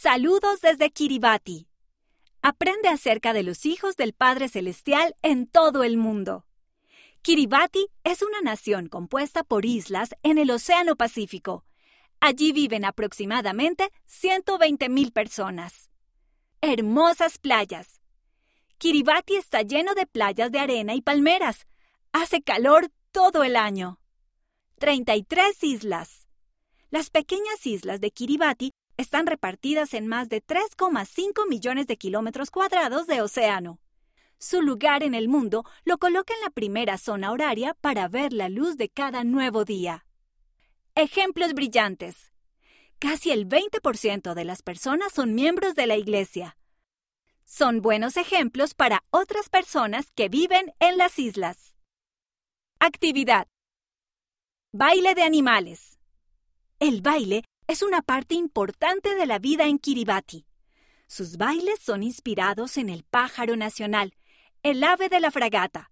Saludos desde Kiribati. Aprende acerca de los hijos del Padre Celestial en todo el mundo. Kiribati es una nación compuesta por islas en el Océano Pacífico. Allí viven aproximadamente 120.000 personas. Hermosas playas. Kiribati está lleno de playas de arena y palmeras. Hace calor todo el año. 33 islas. Las pequeñas islas de Kiribati están repartidas en más de 3,5 millones de kilómetros cuadrados de océano. Su lugar en el mundo lo coloca en la primera zona horaria para ver la luz de cada nuevo día. Ejemplos brillantes. Casi el 20% de las personas son miembros de la Iglesia. Son buenos ejemplos para otras personas que viven en las islas. Actividad. Baile de animales. El baile es una parte importante de la vida en Kiribati. Sus bailes son inspirados en el pájaro nacional, el ave de la fragata.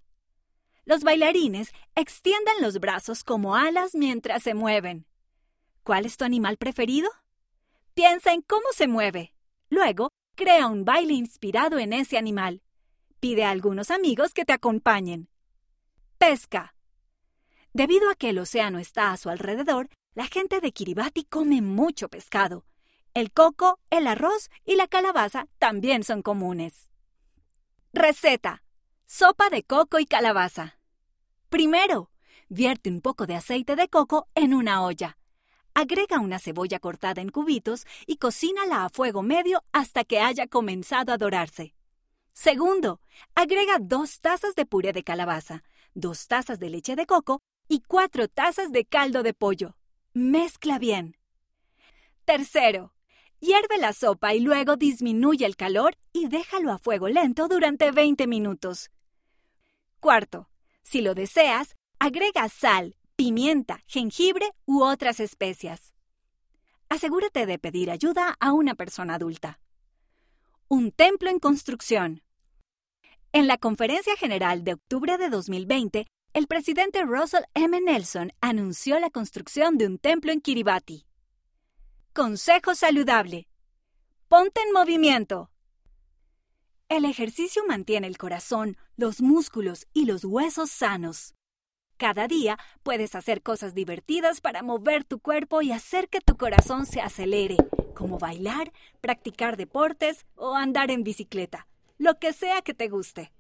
Los bailarines extienden los brazos como alas mientras se mueven. ¿Cuál es tu animal preferido? Piensa en cómo se mueve. Luego, crea un baile inspirado en ese animal. Pide a algunos amigos que te acompañen. Pesca. Debido a que el océano está a su alrededor, la gente de Kiribati come mucho pescado. El coco, el arroz y la calabaza también son comunes. Receta. Sopa de coco y calabaza. Primero, vierte un poco de aceite de coco en una olla. Agrega una cebolla cortada en cubitos y cocínala a fuego medio hasta que haya comenzado a dorarse. Segundo, agrega dos tazas de puré de calabaza, dos tazas de leche de coco y cuatro tazas de caldo de pollo. Mezcla bien. Tercero, hierve la sopa y luego disminuye el calor y déjalo a fuego lento durante 20 minutos. Cuarto, si lo deseas, agrega sal, pimienta, jengibre u otras especias. Asegúrate de pedir ayuda a una persona adulta. Un templo en construcción. En la Conferencia General de octubre de 2020, el presidente Russell M. Nelson anunció la construcción de un templo en Kiribati. Consejo saludable. Ponte en movimiento. El ejercicio mantiene el corazón, los músculos y los huesos sanos. Cada día puedes hacer cosas divertidas para mover tu cuerpo y hacer que tu corazón se acelere, como bailar, practicar deportes o andar en bicicleta, lo que sea que te guste.